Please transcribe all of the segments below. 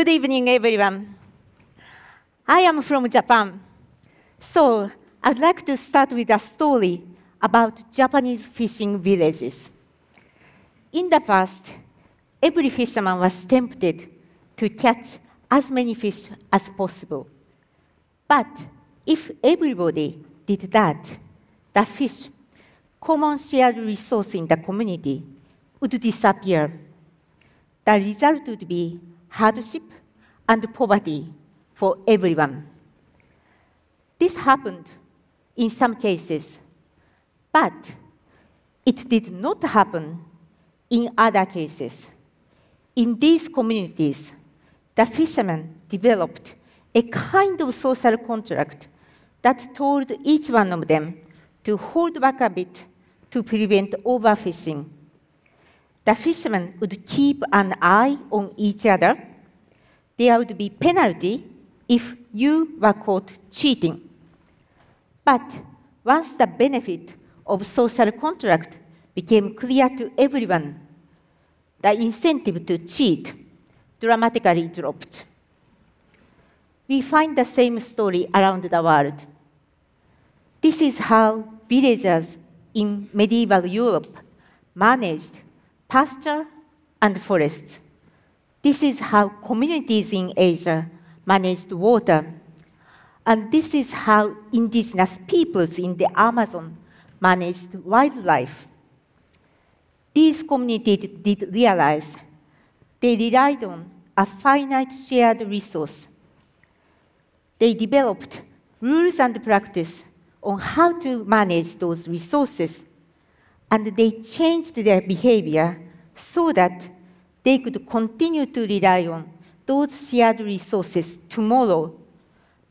Good evening, everyone. I am from Japan. So I'd like to start with a story about Japanese fishing villages. In the past, every fisherman was tempted to catch as many fish as possible. But if everybody did that, the fish, common shared resource in the community, would disappear. The result would be hardship and poverty for everyone. This happened in some cases, but it did not happen in other cases. In these communities, the fishermen developed a kind of social contract that told each one of them to hold back a bit to prevent overfishing. The fishermen would keep an eye on each other. There would be penalty if you were caught cheating. But once the benefit of social contract became clear to everyone, the incentive to cheat dramatically dropped. We find the same story around the world. This is how villagers in medieval Europe managed pasture and forests. This is how communities in Asia managed water. And this is how indigenous peoples in the Amazon managed wildlife. These communities did realize they relied on a finite shared resource. They developed rules and practice on how to manage those resources, and they changed their behavior so that they could continue to rely on those shared resources tomorrow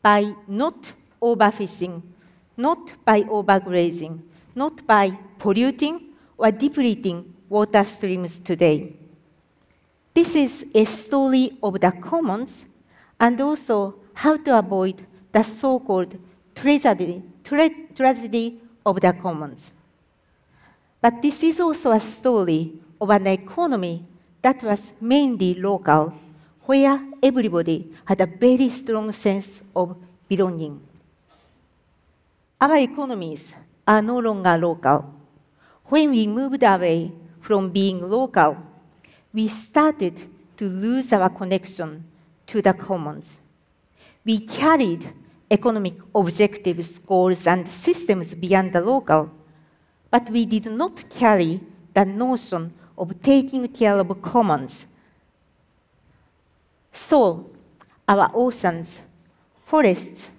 by not overfishing, not by overgrazing, not by polluting or depleting water streams today. This is a story of the commons and also how to avoid the so called tragedy, tra- tragedy of the commons. But this is also a story of an economy that was mainly local, where everybody had a very strong sense of belonging. Our economies are no longer local. When we moved away from being local, we started to lose our connection to the commons. We carried economic objectives, goals, and systems beyond the local, but we did not carry the notion of taking care of commons. So, our oceans, forests,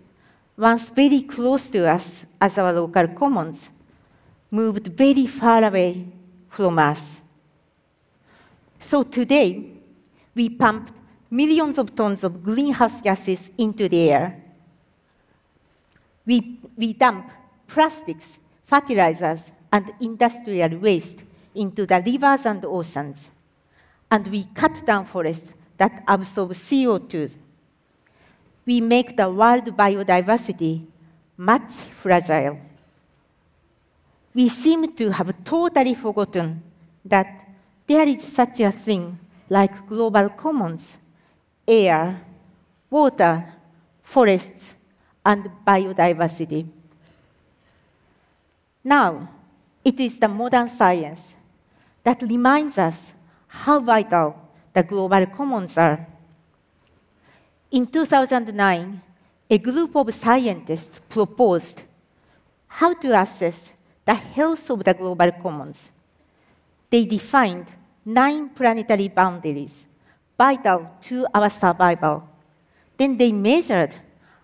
once very close to us as our local commons, moved very far away from us. So today, we pump millions of tons of greenhouse gases into the air. We, we dump plastics, fertilizers, and industrial waste into the rivers and oceans. And we cut down forests that absorb CO2. We make the world biodiversity much fragile. We seem to have totally forgotten that there is such a thing like global commons, air, water, forests, and biodiversity. Now, it is the modern science that reminds us how vital the global commons are. In 2009, a group of scientists proposed how to assess the health of the global commons. They defined nine planetary boundaries vital to our survival. Then they measured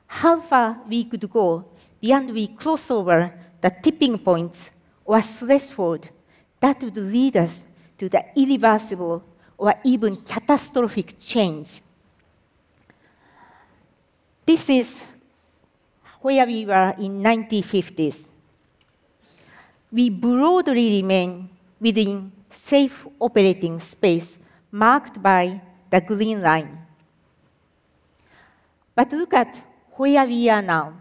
how far we could go beyond we cross over the tipping points or threshold that would lead us to the irreversible or even catastrophic change. This is where we were in 1950s. We broadly remain within safe operating space marked by the green line. But look at where we are now.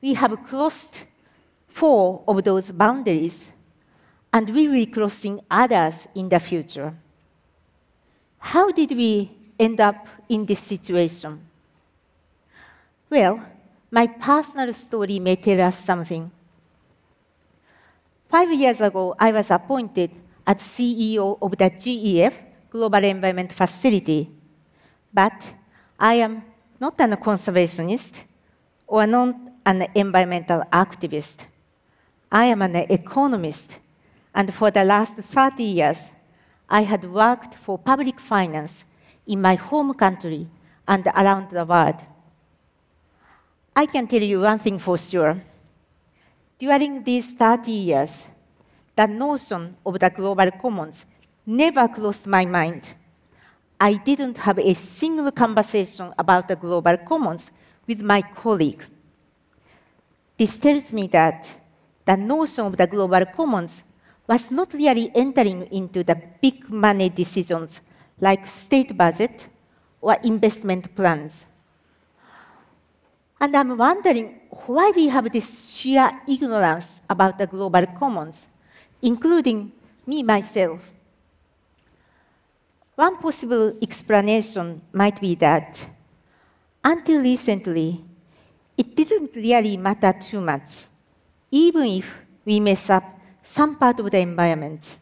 We have crossed four of those boundaries, and we will be crossing others in the future. How did we end up in this situation? Well, my personal story may tell us something. Five years ago, I was appointed as CEO of the GEF, Global Environment Facility. But I am not a conservationist or not an environmental activist. I am an economist, and for the last 30 years, I had worked for public finance in my home country and around the world. I can tell you one thing for sure. During these 30 years, the notion of the global commons never crossed my mind. I didn't have a single conversation about the global commons with my colleague. This tells me that the notion of the global commons was not really entering into the big money decisions like state budget or investment plans. And I'm wondering why we have this sheer ignorance about the global commons, including me myself. One possible explanation might be that until recently, it didn't really matter too much, even if we mess up some part of the environment.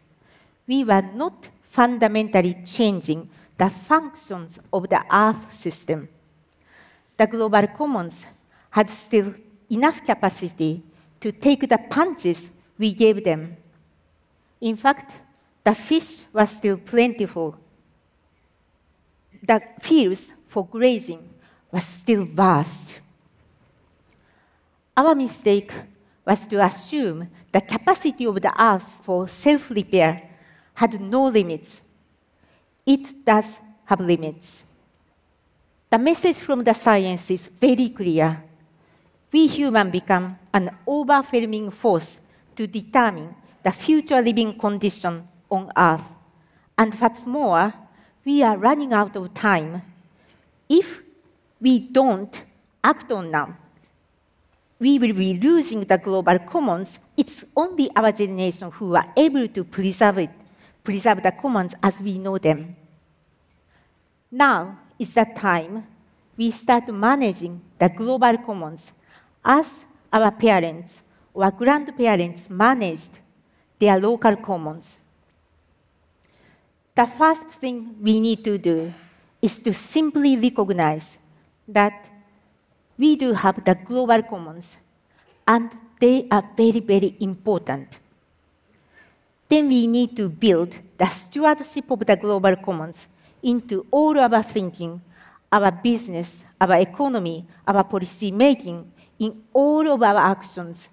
We were not fundamentally changing the functions of the Earth system. The global commons had still enough capacity to take the punches we gave them. In fact, the fish was still plentiful the fields for grazing was still vast. Our mistake was to assume the capacity of the earth for self repair had no limits. It does have limits. The message from the science is very clear. We humans become an overwhelming force to determine the future living condition on Earth. And what's more, we are running out of time. If we don't act on now, we will be losing the global commons. It's only our generation who are able to preserve it, preserve the commons as we know them. Now is the time we start managing the global commons as our parents or grandparents managed their local commons the first thing we need to do is to simply recognize that we do have the global commons and they are very, very important. Then we need to build the stewardship of the global commons into all of our thinking, our business, our economy, our policy making, in all of our actions.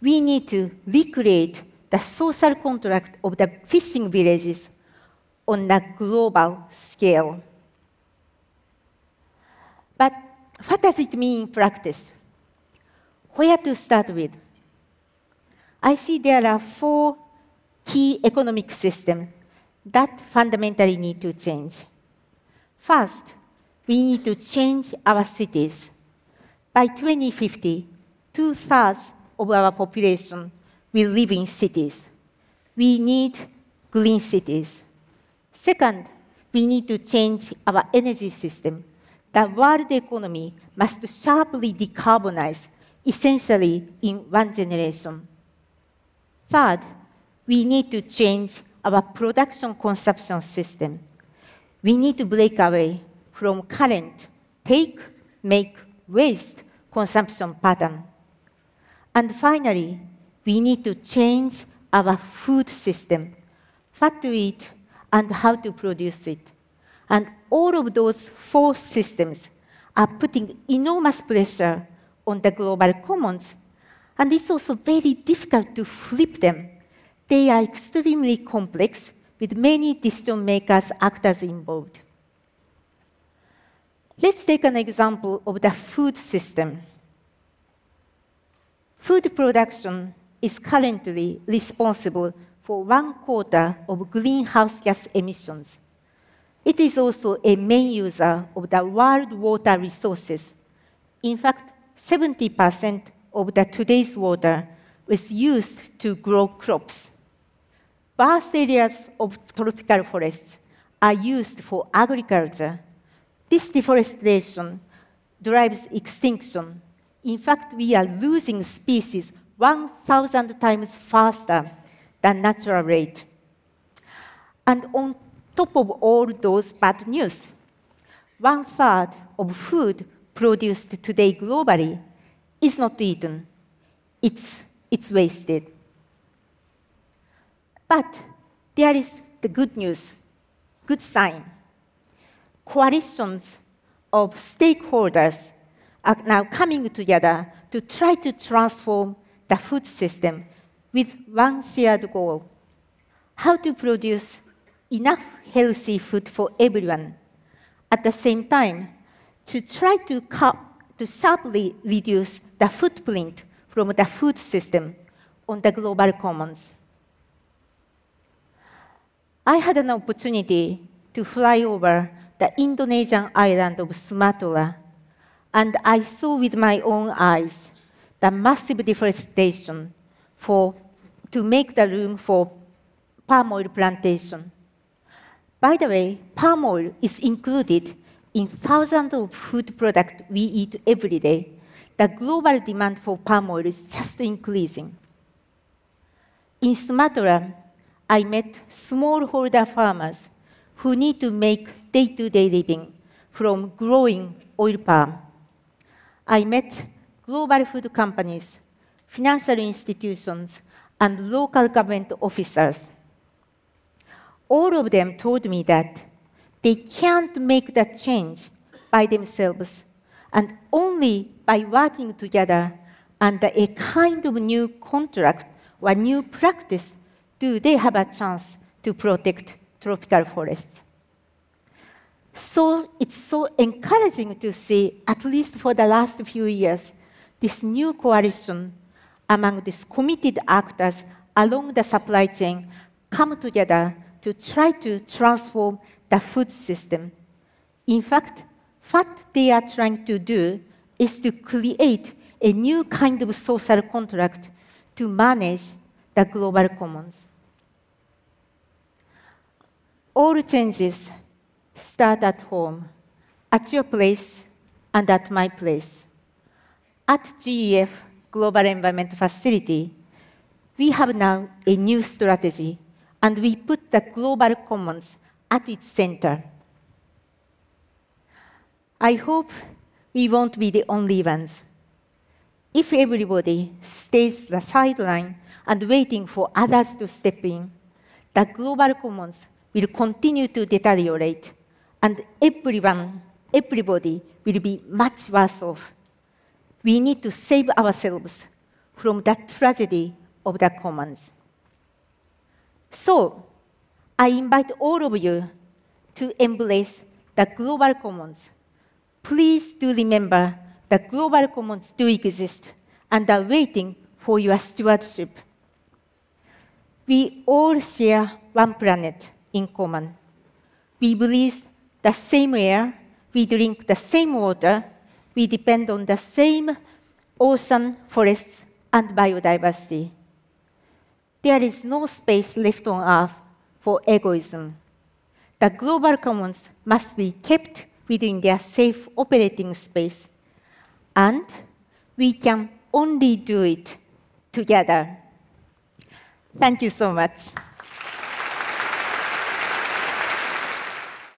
We need to recreate the social contract of the fishing villages on a global scale. But what does it mean in practice? Where to start with? I see there are four key economic systems that fundamentally need to change. First, we need to change our cities. By 2050, two thirds of our population will live in cities. We need green cities. Second, we need to change our energy system. The world economy must sharply decarbonize, essentially in one generation. Third, we need to change our production consumption system. We need to break away from current take, make, waste consumption pattern. And finally, we need to change our food system. What to eat, and how to produce it. And all of those four systems are putting enormous pressure on the global commons. And it's also very difficult to flip them. They are extremely complex with many decision makers, actors involved. Let's take an example of the food system. Food production is currently responsible for one quarter of greenhouse gas emissions. It is also a main user of the world water resources. In fact, 70% of the today's water was used to grow crops. Vast areas of tropical forests are used for agriculture, this deforestation drives extinction. In fact, we are losing species 1,000 times faster than natural rate. And on top of all those bad news, one third of food produced today globally is not eaten. It's, it's wasted. But there is the good news, good sign. Coalitions of stakeholders are now coming together to try to transform the food system with one shared goal how to produce enough healthy food for everyone. At the same time, to try to, cut, to sharply reduce the footprint from the food system on the global commons. I had an opportunity to fly over the Indonesian island of Sumatra, and I saw with my own eyes the massive deforestation for, to make the room for palm oil plantation. By the way, palm oil is included in thousands of food products we eat every day. The global demand for palm oil is just increasing. In Sumatra, I met smallholder farmers who need to make day-to-day living from growing oil palm. I met global food companies, financial institutions, and local government officers. All of them told me that they can't make that change by themselves, and only by working together under a kind of new contract or new practice do they have a chance to protect tropical forests. So it's so encouraging to see, at least for the last few years, this new coalition among these committed actors along the supply chain come together to try to transform the food system. In fact, what they are trying to do is to create a new kind of social contract to manage the global commons. All changes start at home, at your place, and at my place. At GEF Global Environment Facility, we have now a new strategy, and we put the global commons at its center. I hope we won't be the only ones. If everybody stays the sideline and waiting for others to step in, the global commons will continue to deteriorate, and everyone, everybody will be much worse off. We need to save ourselves from that tragedy of the commons. So, I invite all of you to embrace the global commons. Please do remember the global commons do exist and are waiting for your stewardship. We all share one planet in common. We breathe the same air, we drink the same water, we depend on the same ocean, forests, and biodiversity. There is no space left on Earth for egoism. The global commons must be kept within their safe operating space, and we can only do it together. Thank you so much.